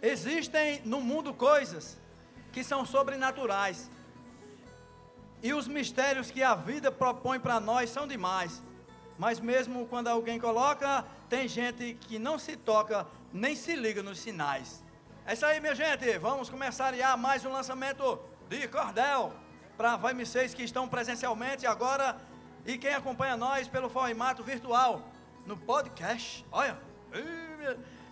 Existem no mundo coisas que são sobrenaturais. E os mistérios que a vida propõe para nós são demais. Mas mesmo quando alguém coloca, tem gente que não se toca, nem se liga nos sinais. É isso aí, minha gente. Vamos começar a mais um lançamento de cordel para a VM6 que estão presencialmente agora e quem acompanha nós pelo formato virtual no podcast. Olha,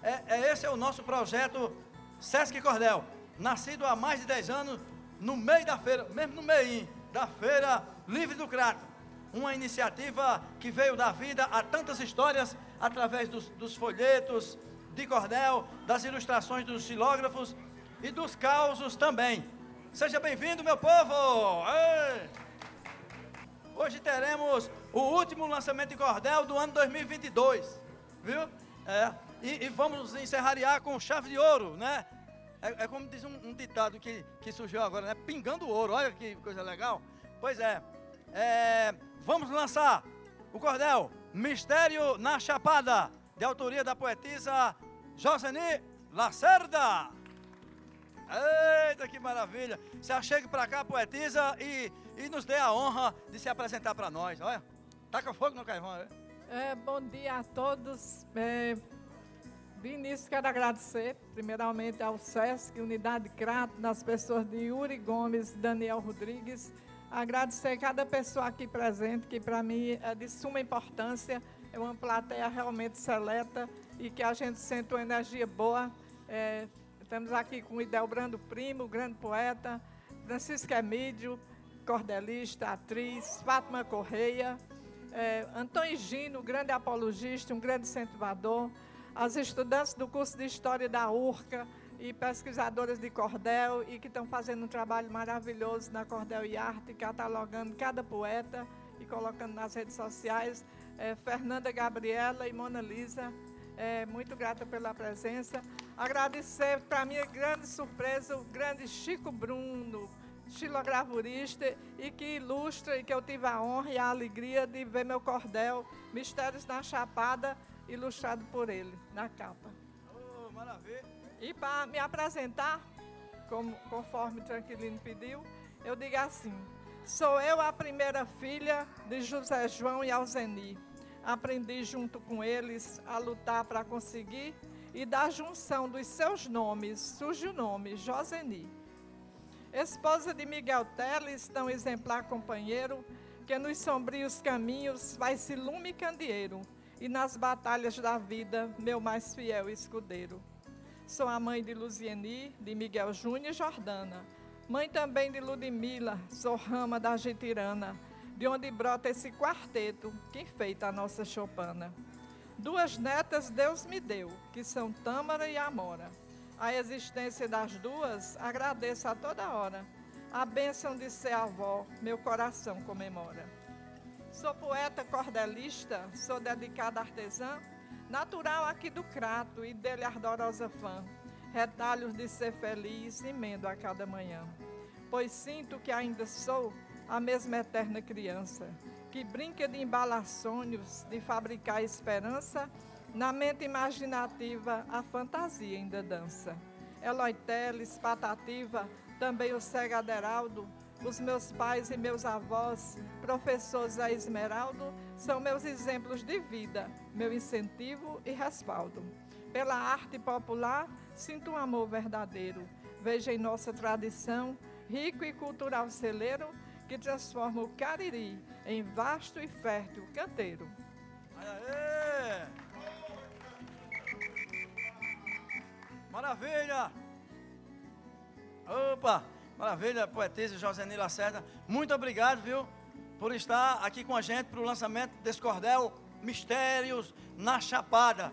é, é, esse é o nosso projeto Sesc Cordel, nascido há mais de 10 anos no meio da feira, mesmo no meio da Feira Livre do Crato. Uma iniciativa que veio dar vida a tantas histórias através dos, dos folhetos, de cordel, das ilustrações dos xilógrafos e dos causos também. Seja bem-vindo, meu povo! Ei! Hoje teremos o último lançamento de cordel do ano 2022, viu? É, e, e vamos encerrar com chave de ouro, né? É, é como diz um, um, ditado que, que surgiu agora, né? Pingando ouro, olha que coisa legal. Pois é, é vamos lançar o cordel Mistério na Chapada, de autoria da poetisa Joseni Lacerda. Eita, que maravilha. Se achegue para cá, poetisa, e, e nos dê a honra de se apresentar para nós. Olha, taca fogo no carvão. Né? É, bom dia a todos. É, de início, quero agradecer, primeiramente, ao SESC, Unidade Crato, das pessoas de Yuri Gomes Daniel Rodrigues. Agradecer cada pessoa aqui presente, que para mim é de suma importância. É uma plateia realmente seleta e que a gente sente uma energia boa. É, estamos aqui com o Idelbrando Primo, grande poeta, Francisco Emílio, cordelista, atriz, Fátima Correia, é, Antônio Gino, grande apologista, um grande incentivador, as estudantes do curso de História da URCA e pesquisadoras de cordel e que estão fazendo um trabalho maravilhoso na Cordel e Arte, catalogando cada poeta e colocando nas redes sociais. É, Fernanda Gabriela e Mona Lisa, é, muito grata pela presença. Agradecer, para minha grande surpresa, o grande Chico Bruno, xilogravurista, e que ilustra e que eu tive a honra e a alegria de ver meu cordel, Mistérios na Chapada, ilustrado por ele, na capa. Oh, maravilha! E para me apresentar, como, conforme Tranquilino pediu, eu digo assim: sou eu a primeira filha de José João e Alzeni aprendi junto com eles a lutar para conseguir, e da junção dos seus nomes surge o nome Joseni. Esposa de Miguel Teles, tão exemplar companheiro, que nos sombrios caminhos vai se lume candeeiro, e nas batalhas da vida, meu mais fiel escudeiro. Sou a mãe de Luzieni, de Miguel Júnior e Jordana, mãe também de Ludmila, sou rama da Getirana, de onde brota esse quarteto que enfeita a nossa chopana. Duas netas Deus me deu, que são Tâmara e Amora. A existência das duas agradeço a toda hora. A bênção de ser avó, meu coração comemora. Sou poeta cordelista, sou dedicada artesã, natural aqui do Crato e dele ardorosa fã. Retalhos de ser feliz, emendo a cada manhã. Pois sinto que ainda sou a mesma eterna criança, que brinca de embalar sonhos, de fabricar esperança, na mente imaginativa a fantasia ainda dança. Eloy Teles, Patativa, também o Cega Aderaldo, os meus pais e meus avós, professores a Esmeraldo, são meus exemplos de vida, meu incentivo e respaldo. Pela arte popular, sinto um amor verdadeiro. Veja em nossa tradição, rico e cultural celeiro, que transforma o Cariri em vasto e fértil canteiro. Aê! Maravilha! Opa! Maravilha, poetisa Josenila Lacerda. Muito obrigado, viu, por estar aqui com a gente para o lançamento desse cordel Mistérios na Chapada.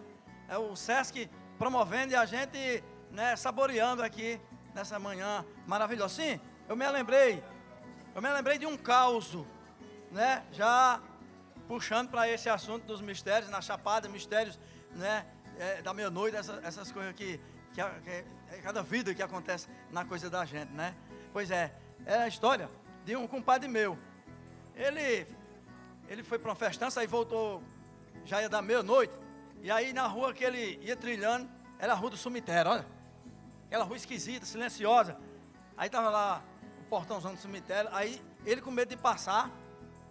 É o Sesc promovendo e a gente né, saboreando aqui nessa manhã maravilhosa. Sim, eu me lembrei eu me lembrei de um caos, né? Já puxando para esse assunto dos mistérios, na Chapada, mistérios, né? É, da meia-noite, essa, essas coisas que, que, que é cada vida que acontece na coisa da gente, né? Pois é, é a história de um compadre meu. Ele, ele foi para uma festança, aí voltou, já ia dar meia-noite, e aí na rua que ele ia trilhando, era a rua do cemitério, olha. aquela rua esquisita, silenciosa. Aí tava lá o portãozão do cemitério, aí ele com medo de passar,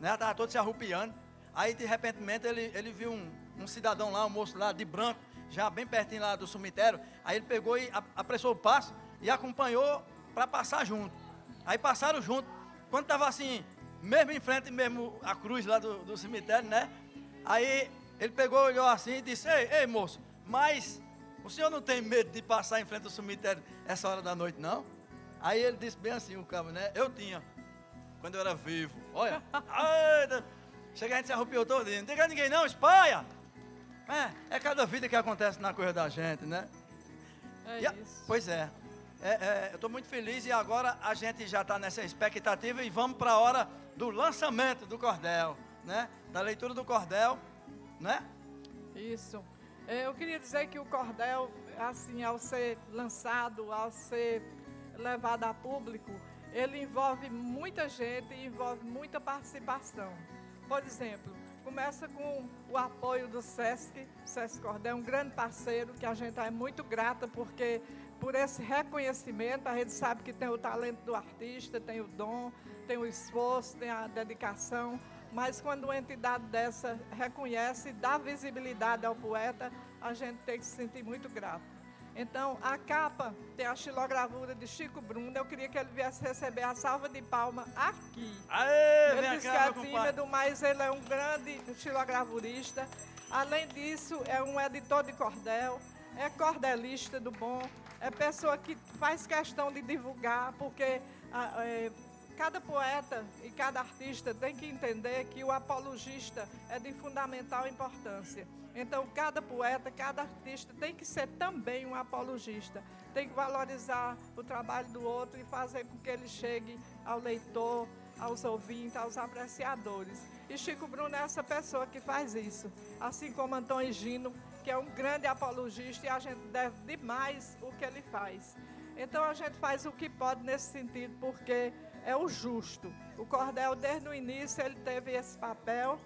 né? Tava todo se arrupiando. Aí de repente ele, ele viu um, um cidadão lá, um moço lá de branco, já bem pertinho lá do cemitério. Aí ele pegou e apressou o passo e acompanhou para passar junto. Aí passaram junto. Quando estava assim, mesmo em frente, mesmo a cruz lá do, do cemitério, né? Aí ele pegou, olhou assim e disse: Ei, ei, moço, mas o senhor não tem medo de passar em frente ao cemitério essa hora da noite, não? Aí ele disse bem assim, o cabo, né? Eu tinha, quando eu era vivo. Olha, chega a gente se arrupiou todo. Não tem ninguém não, espalha. É, é cada vida que acontece na coisa da gente, né? É. Pois é. É, é eu estou muito feliz e agora a gente já está nessa expectativa e vamos para a hora do lançamento do cordel, né? Da leitura do cordel, né? Isso. É, eu queria dizer que o cordel, assim, ao ser lançado, ao ser levado a público, ele envolve muita gente e envolve muita participação. Por exemplo, começa com o apoio do SESC, o SESC Cordel é um grande parceiro que a gente é muito grata porque por esse reconhecimento, a gente sabe que tem o talento do artista, tem o dom, tem o esforço, tem a dedicação, mas quando uma entidade dessa reconhece e dá visibilidade ao poeta, a gente tem que se sentir muito grato. Então, a capa tem a xilogravura de Chico Bruno. Eu queria que ele viesse receber a salva de palma aqui. Aê, ele disse que é tímido, mas ele é um grande xilogravurista. Além disso, é um editor de cordel, é cordelista do bom, é pessoa que faz questão de divulgar, porque é, cada poeta e cada artista tem que entender que o apologista é de fundamental importância. Então, cada poeta, cada artista tem que ser também um apologista. Tem que valorizar o trabalho do outro e fazer com que ele chegue ao leitor, aos ouvintes, aos apreciadores. E Chico Bruno é essa pessoa que faz isso. Assim como Antônio Gino, que é um grande apologista e a gente deve demais o que ele faz. Então a gente faz o que pode nesse sentido, porque é o justo. O cordel, desde o início, ele teve esse papel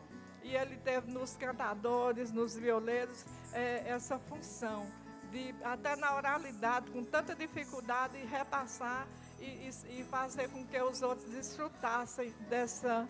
e ele teve nos cantadores, nos violeiros, é, essa função de, até na oralidade, com tanta dificuldade, repassar e, e, e fazer com que os outros desfrutassem dessa,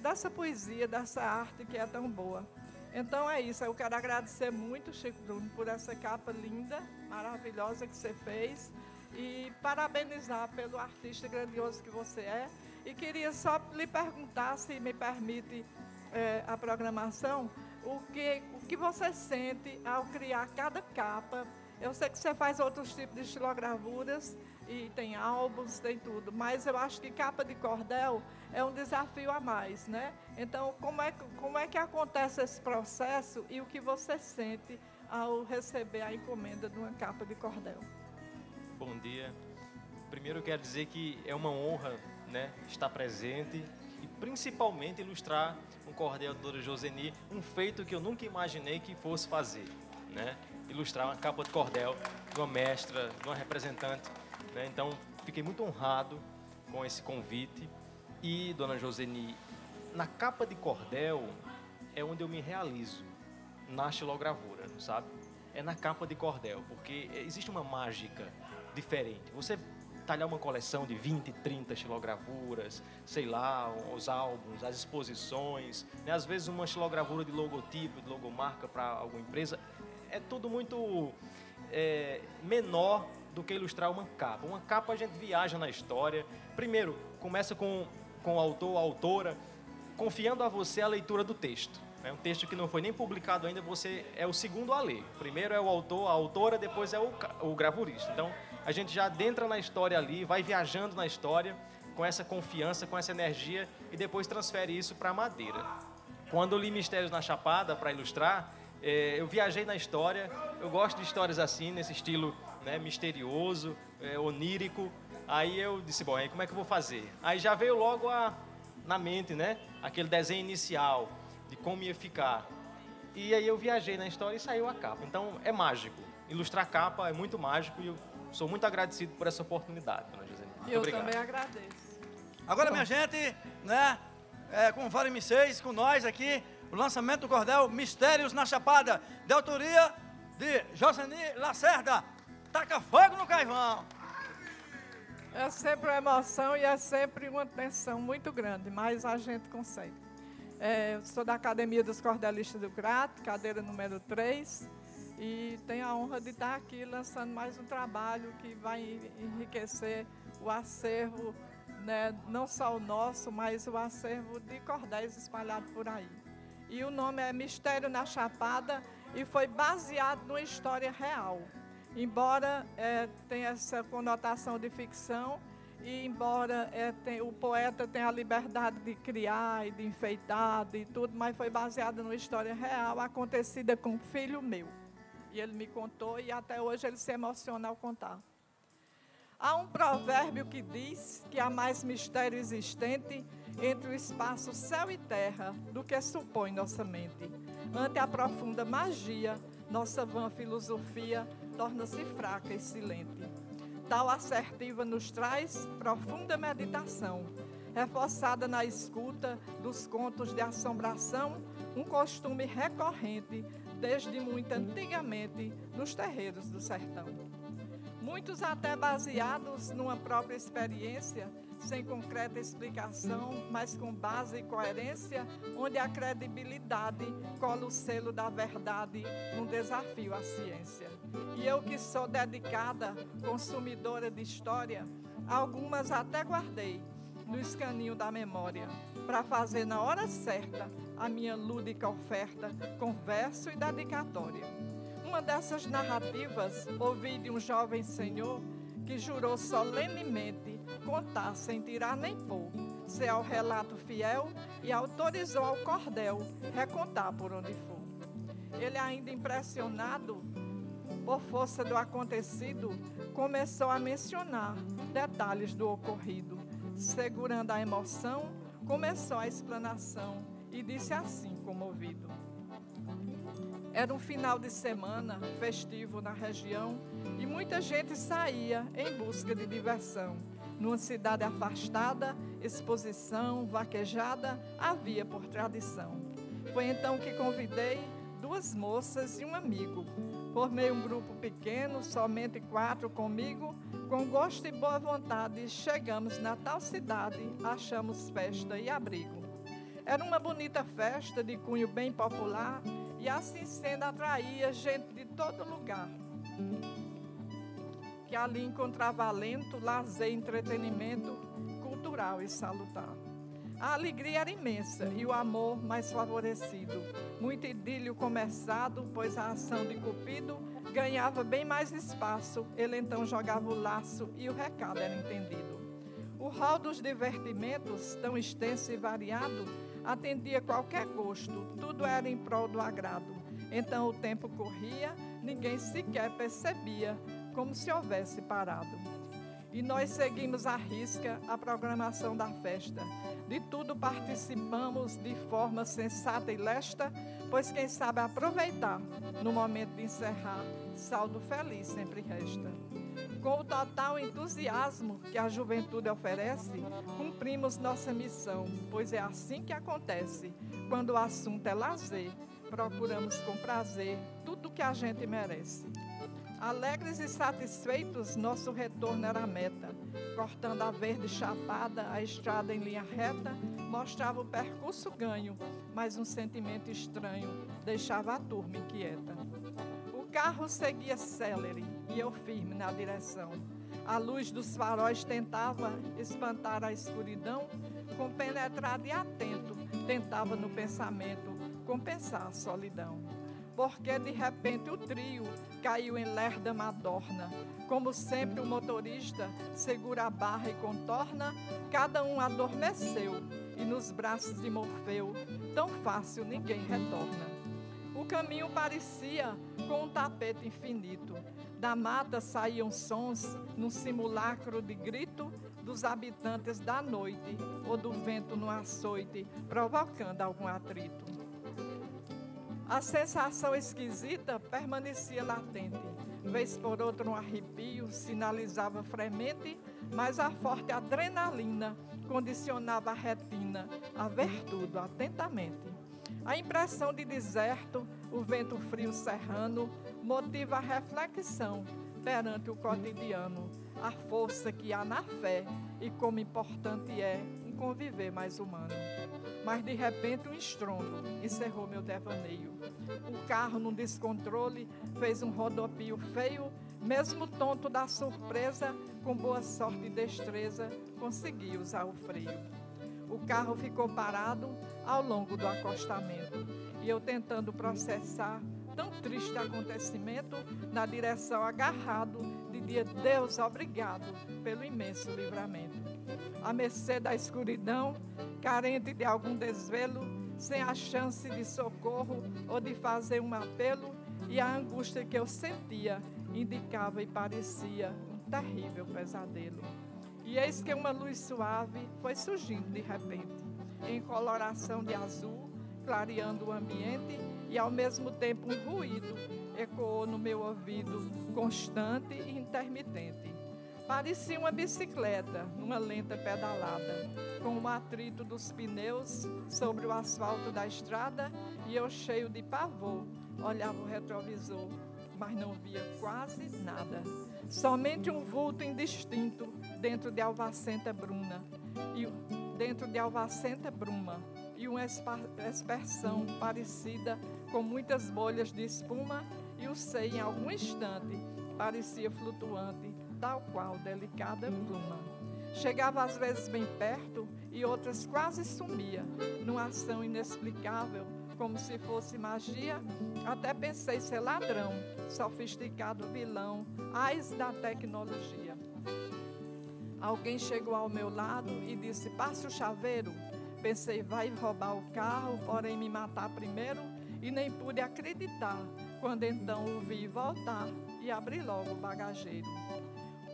dessa poesia, dessa arte que é tão boa. Então é isso, eu quero agradecer muito, Chico Bruno, por essa capa linda, maravilhosa que você fez e parabenizar pelo artista grandioso que você é. E queria só lhe perguntar, se me permite é, a programação, o que, o que você sente ao criar cada capa. Eu sei que você faz outros tipos de estilogravuras e tem álbuns, tem tudo, mas eu acho que capa de cordel é um desafio a mais, né? Então, como é, como é que acontece esse processo e o que você sente ao receber a encomenda de uma capa de cordel? Bom dia. Primeiro quero dizer que é uma honra né, estar presente e principalmente ilustrar um cordel da Dora Joseni, um feito que eu nunca imaginei que fosse fazer, né? Ilustrar uma capa de cordel de uma mestra, de uma representante, né? Então, fiquei muito honrado com esse convite e Dona Joseni, na capa de cordel é onde eu me realizo na xilogravura, sabe? É na capa de cordel, porque existe uma mágica diferente. Você talhar uma coleção de 20, 30 xilogravuras, sei lá, os álbuns, as exposições, né? às vezes uma xilogravura de logotipo, de logomarca para alguma empresa, é tudo muito é, menor do que ilustrar uma capa. Uma capa a gente viaja na história. Primeiro, começa com, com o autor, a autora, confiando a você a leitura do texto. É um texto que não foi nem publicado ainda, você é o segundo a ler. Primeiro é o autor, a autora, depois é o, o gravurista. Então, a gente já adentra na história ali, vai viajando na história com essa confiança, com essa energia e depois transfere isso para a madeira. Quando eu li Mistérios na Chapada para ilustrar, é, eu viajei na história. Eu gosto de histórias assim, nesse estilo né, misterioso, é, onírico. Aí eu disse, bom, aí como é que eu vou fazer? Aí já veio logo a, na mente, né? Aquele desenho inicial de como ia ficar. E aí eu viajei na história e saiu a capa. Então é mágico. Ilustrar capa é muito mágico e eu Sou muito agradecido por essa oportunidade, dona José. Muito Eu obrigado. também agradeço. Agora, minha gente, né? É, com o Vale M6, com nós aqui, o lançamento do cordel Mistérios na Chapada, de autoria de Joseni Lacerda. Taca fogo no carvão. É sempre uma emoção e é sempre uma tensão muito grande, mas a gente consegue. É, sou da Academia dos Cordelistas do Crato, cadeira número 3, e tenho a honra de estar aqui lançando mais um trabalho que vai enriquecer o acervo, né, não só o nosso, mas o acervo de cordéis espalhado por aí. E o nome é Mistério na Chapada e foi baseado numa história real. Embora é, tenha essa conotação de ficção, e embora é, tem, o poeta tenha a liberdade de criar e de enfeitar e tudo, mas foi baseado numa história real acontecida com um filho meu. E ele me contou e até hoje ele se emociona ao contar. Há um provérbio que diz que há mais mistério existente entre o espaço céu e terra do que supõe nossa mente. Ante a profunda magia, nossa vã filosofia torna-se fraca e silente. Tal assertiva nos traz profunda meditação, reforçada na escuta dos contos de assombração, um costume recorrente desde muito antigamente nos terreiros do sertão muitos até baseados numa própria experiência, sem concreta explicação, mas com base e coerência, onde a credibilidade cola o selo da verdade num desafio à ciência. E eu que sou dedicada, consumidora de história, algumas até guardei no escaninho da memória, para fazer na hora certa a minha lúdica oferta com verso e dedicatória. Uma dessas narrativas ouvi de um jovem senhor que jurou solenemente contar sem tirar nem pôr, ser ao relato fiel e autorizou ao cordel recontar por onde for. Ele, ainda impressionado por força do acontecido, começou a mencionar detalhes do ocorrido. Segurando a emoção, começou a explanação e disse assim, comovido. Era um final de semana festivo na região e muita gente saía em busca de diversão. Numa cidade afastada, exposição, vaquejada havia por tradição. Foi então que convidei duas moças e um amigo. Formei um grupo pequeno, somente quatro comigo. Com gosto e boa vontade, chegamos na tal cidade, achamos festa e abrigo. Era uma bonita festa de cunho bem popular e assim sendo, atraía gente de todo lugar. Que ali encontrava alento, lazer, entretenimento cultural e salutar. A alegria era imensa e o amor mais favorecido. Muito idílio começado, pois a ação de Cupido ganhava bem mais espaço. Ele então jogava o laço e o recado era entendido. O rol dos divertimentos, tão extenso e variado, atendia qualquer gosto, tudo era em prol do agrado. Então o tempo corria, ninguém sequer percebia, como se houvesse parado. E nós seguimos à risca a programação da festa. De tudo participamos de forma sensata e lesta, pois quem sabe aproveitar, no momento de encerrar, saldo feliz sempre resta. Com o total entusiasmo que a juventude oferece, cumprimos nossa missão, pois é assim que acontece. Quando o assunto é lazer, procuramos com prazer tudo que a gente merece. Alegres e satisfeitos, nosso retorno era a meta. Cortando a verde chapada, a estrada em linha reta, mostrava o percurso ganho, mas um sentimento estranho deixava a turma inquieta carro seguia célere e eu firme na direção. A luz dos faróis tentava espantar a escuridão, compenetrado e atento, tentava no pensamento compensar a solidão. Porque de repente o trio caiu em lerda madorna. Como sempre, o motorista segura a barra e contorna, cada um adormeceu, e nos braços de Morfeu, tão fácil ninguém retorna. O caminho parecia com um tapete infinito. Da mata saíam sons num simulacro de grito dos habitantes da noite ou do vento no açoite, provocando algum atrito. A sensação esquisita permanecia latente. Vez por outra, um arrepio sinalizava fremente, mas a forte adrenalina condicionava a retina a ver tudo atentamente. A impressão de deserto, o vento frio serrano, motiva a reflexão perante o cotidiano, a força que há na fé e como importante é um conviver mais humano. Mas de repente um estrondo encerrou meu devaneio. O carro, num descontrole, fez um rodopio feio, mesmo tonto da surpresa, com boa sorte e destreza, consegui usar o freio. O carro ficou parado ao longo do acostamento e eu tentando processar tão triste acontecimento na direção agarrado de dia Deus obrigado pelo imenso livramento. A mercê da escuridão, carente de algum desvelo, sem a chance de socorro ou de fazer um apelo, e a angústia que eu sentia indicava e parecia um terrível pesadelo. E eis que uma luz suave foi surgindo de repente, em coloração de azul, clareando o ambiente, e ao mesmo tempo um ruído ecoou no meu ouvido, constante e intermitente. Parecia uma bicicleta numa lenta pedalada, com o atrito dos pneus sobre o asfalto da estrada e eu cheio de pavor olhava o retrovisor, mas não via quase nada. Somente um vulto indistinto dentro de Alvacenta Bruna e dentro de Alvacenta Bruma e uma expressão parecida com muitas bolhas de espuma e o sei em algum instante parecia flutuante, tal qual delicada pluma. Chegava às vezes bem perto e outras quase sumia, numa ação inexplicável, como se fosse magia. Até pensei ser ladrão, sofisticado vilão, ais da tecnologia. Alguém chegou ao meu lado e disse: Passe o chaveiro. Pensei, vai roubar o carro, porém me matar primeiro e nem pude acreditar quando então o vi voltar e abri logo o bagageiro.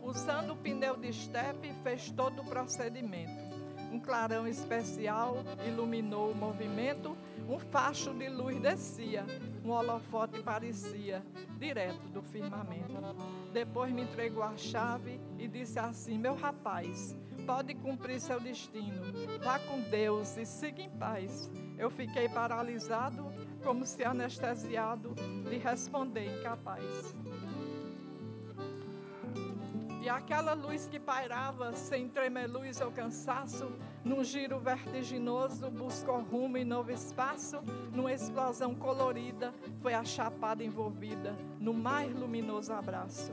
Usando o pneu de estepe, fez todo o procedimento. Um clarão especial iluminou o movimento, um facho de luz descia, um holofote parecia direto do firmamento. Depois me entregou a chave e disse assim: Meu rapaz, pode cumprir seu destino, vá com Deus e siga em paz. Eu fiquei paralisado como se anestesiado, de responder incapaz. E aquela luz que pairava, sem tremeluz ou cansaço, num giro vertiginoso, buscou rumo e novo espaço, numa explosão colorida, foi a chapada envolvida no mais luminoso abraço.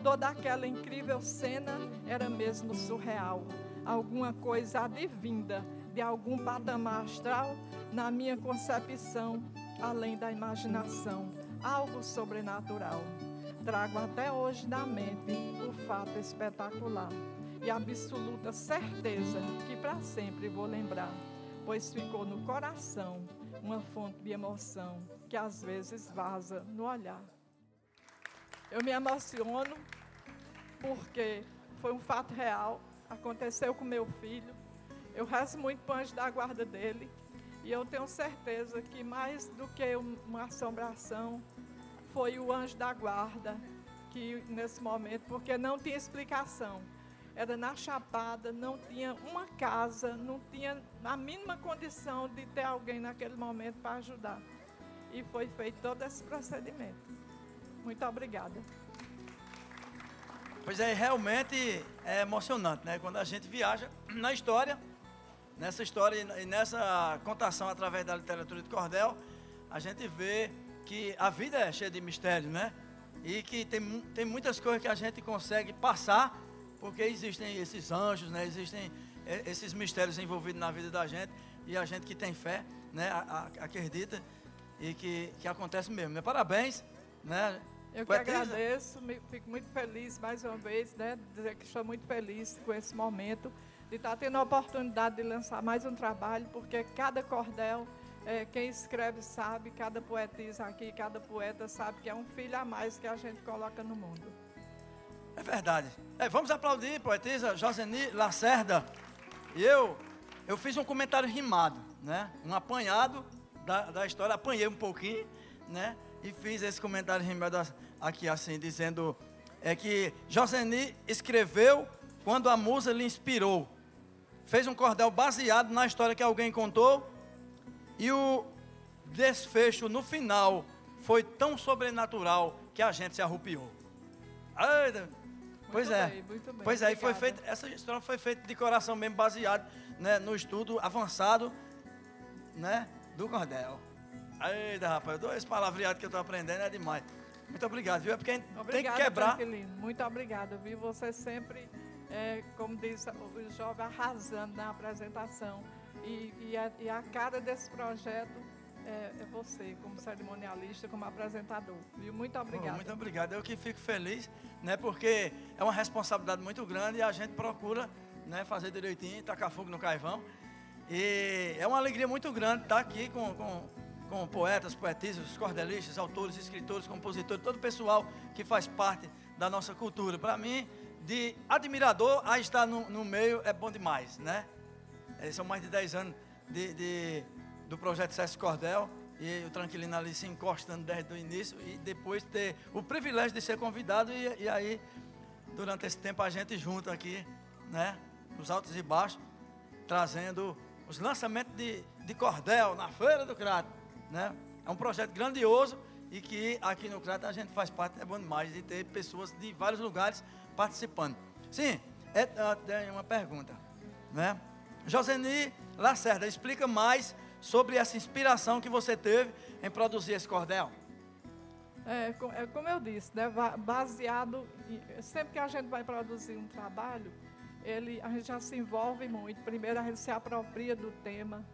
Toda aquela incrível cena era mesmo surreal, alguma coisa advinda de algum patamar astral, na minha concepção, além da imaginação, algo sobrenatural. Trago até hoje na mente o fato espetacular e absoluta certeza que para sempre vou lembrar, pois ficou no coração uma fonte de emoção que às vezes vaza no olhar. Eu me emociono porque foi um fato real, aconteceu com meu filho. Eu rezo muito para o anjo da guarda dele e eu tenho certeza que mais do que uma assombração, foi o anjo da guarda que nesse momento, porque não tinha explicação. Era na Chapada, não tinha uma casa, não tinha a mínima condição de ter alguém naquele momento para ajudar. E foi feito todo esse procedimento. Muito obrigada. Pois é, realmente é emocionante, né? Quando a gente viaja na história Nessa história e nessa contação através da literatura de cordel, a gente vê que a vida é cheia de mistérios, né? E que tem, tem muitas coisas que a gente consegue passar, porque existem esses anjos, né? Existem é, esses mistérios envolvidos na vida da gente. E a gente que tem fé, né? Acredita e que, que acontece mesmo. Né? Parabéns, né? Eu que agradeço, fico muito feliz mais uma vez, né? Dizer que estou muito feliz com esse momento de estar tendo a oportunidade de lançar mais um trabalho, porque cada cordel, é, quem escreve sabe, cada poetisa aqui, cada poeta sabe que é um filho a mais que a gente coloca no mundo. É verdade. É, vamos aplaudir, poetisa Joseni Lacerda. E eu, eu fiz um comentário rimado, né? Um apanhado da, da história, apanhei um pouquinho, né? E fiz esse comentário rimado aqui, assim, dizendo é que Joseni escreveu quando a musa lhe inspirou fez um cordel baseado na história que alguém contou, e o desfecho no final foi tão sobrenatural que a gente se arrupiou. Ai, pois muito é. Bem, muito bem. Pois é, foi Obrigada. feito, essa estrofe foi feita de coração mesmo, baseado né, no estudo avançado né, do cordel. Eita, rapaz, dois palavreados que eu estou aprendendo é demais. Muito obrigado, viu? É porque a gente tem que Obrigada, quebrar. Tranquilino. Muito obrigada, viu? Você sempre, é, como diz o jovem, arrasando na apresentação. E, e, a, e a cara desse projeto é, é você, como cerimonialista, como apresentador. Viu? Muito Oh, obrigada. muito obrigado. Eu que fico feliz, né? Porque é uma responsabilidade muito grande e a gente procura né, fazer direitinho, tacar fogo no carvão. E é uma alegria muito grande estar aqui com, com, com poetas, poetisas, cordelistas, autores, escritores, compositores, todo o pessoal que faz parte da nossa cultura. Para mim, de admirador a estar no, no meio é bom demais, né? São mais de 10 anos de, de- do projeto Sesc Cordel e o Tranquilino ali se encostando desde o início e depois ter o privilégio de ser convidado e, e aí, durante esse tempo, a gente junto aqui, né? Nos altos e baixos, trazendo os lançamentos de, de cordel na Feira do Crato, né? É um projeto grandioso e que aqui no Crato a gente faz parte, é bom demais, de ter pessoas de vários lugares participando. Sim, é, ah, tem uma pergunta, né? Joseni Lacerda, explica mais sobre essa inspiração que você teve em produzir esse cordel. É, é como eu disse, né, baseado, em- sempre que a gente vai produzir um trabalho, ele, a gente já se envolve muito. Primeiro a gente se apropria do tema,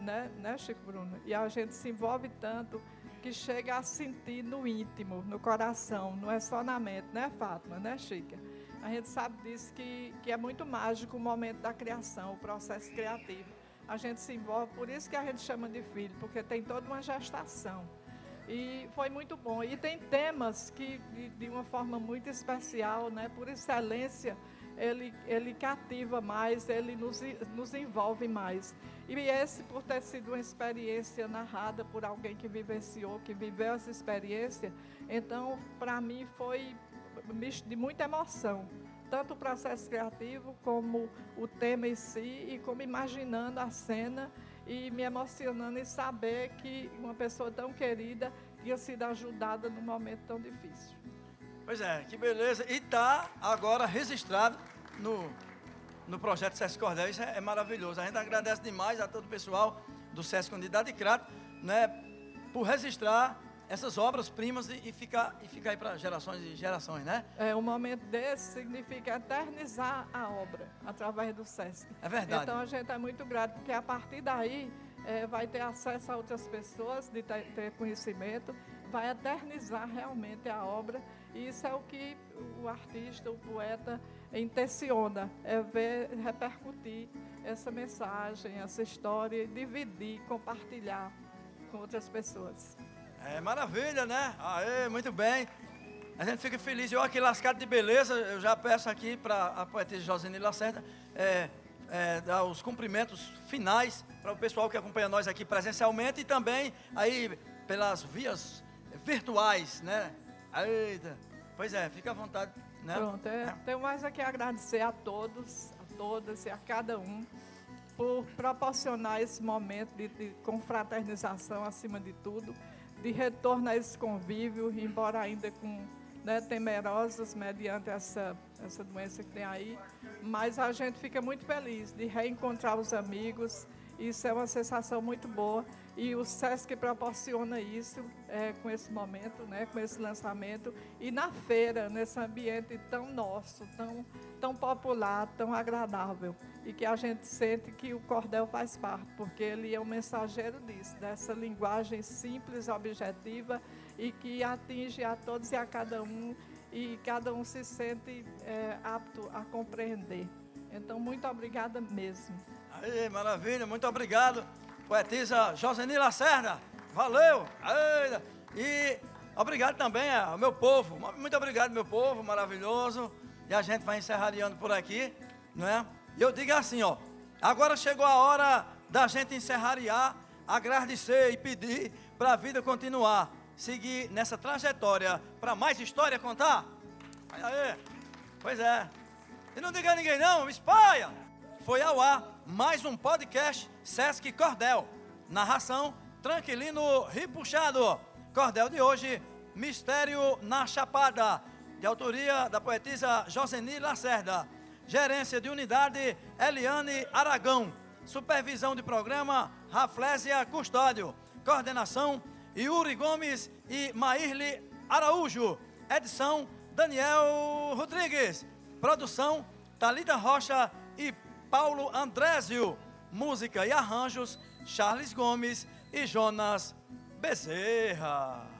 né, né, Chico Bruno? E a gente se envolve tanto que chega a sentir no íntimo, no coração, não é só na mente, né, Fátima, né, Chica? A gente sabe disso que, que é muito mágico o momento da criação, o processo criativo. A gente se envolve, por isso que a gente chama de filho, porque tem toda uma gestação. E foi muito bom. E tem temas que, de, uma forma muito especial, né? por excelência, ele, ele cativa mais, ele nos, nos envolve mais. E esse, por ter sido uma experiência narrada por alguém que vivenciou, que viveu essa experiência, então, para mim, foi misto de muita emoção. Tanto o processo criativo, como o tema em si, e como imaginando a cena e me emocionando em saber que uma pessoa tão querida tinha sido ajudada num momento tão difícil. Pois é, que beleza. E está agora registrado no, no projeto Sesc Cordel. Isso é, é maravilhoso. A gente agradece demais a todo o pessoal do Sesc Unidade de Crato, né, por registrar essas obras-primas e, e ficar, e ficar aí para gerações e gerações, né? É, um momento desse significa eternizar a obra através do SESC. É verdade. Então a gente é muito grato, porque a partir daí é, vai ter acesso a outras pessoas, de ter, ter conhecimento, vai eternizar realmente a obra. E isso é o que o artista, o poeta intenciona, é ver, repercutir essa mensagem, essa história, e dividir, compartilhar com outras pessoas. É maravilha, né? Aê, muito bem. A gente fica feliz. Eu aqui lascado de beleza, eu já peço aqui para a poetisa Josine Lacerda é, é, dar os cumprimentos finais para o pessoal que acompanha nós aqui presencialmente e também aí pelas vias virtuais, né? Eita. Pois é, fica à vontade, né? Pronto, é, tenho mais aqui a agradecer a todos, a todas e a cada um por proporcionar esse momento de, de confraternização acima de tudo, de retorno a esse convívio, embora ainda com né, temerosos mediante essa, essa doença que tem aí, mas a gente fica muito feliz de reencontrar os amigos, isso é uma sensação muito boa e o SESC proporciona isso é, com esse momento, né, com esse lançamento e na feira, nesse ambiente tão nosso, tão, tão popular, tão agradável e que a gente sente que o cordel faz parte, porque ele é um mensageiro disso, dessa linguagem simples, objetiva e que atinge a todos e a cada um e cada um se sente é, apto a compreender. Então, muito obrigada mesmo. Aí, maravilha, muito obrigado, poetisa Joseni Lacerda. Valeu! E obrigado também ao meu povo. Muito obrigado, meu povo maravilhoso. E a gente vai encerrando por aqui, não é? E eu digo assim, ó. Agora chegou a hora da gente encerrariar, agradecer e pedir para a vida continuar. Seguir nessa trajetória para mais história contar. Aí. Pois é. E não diga a ninguém não, espalha! Foi ao ar mais um podcast Sesc Cordel. Narração Tranquilino Ripuxado. Cordel de hoje, Mistério na Chapada. de autoria da poetisa Joseni Lacerda. Gerência de unidade Eliane Aragão. Supervisão de programa Raflésia Custódio. Coordenação Yuri Gomes e Maírle Araújo. Edição Daniel Rodrigues. Produção Talita Rocha e Paulo Andrésio. Música e arranjos Charles Gomes e Jonas Bezerra.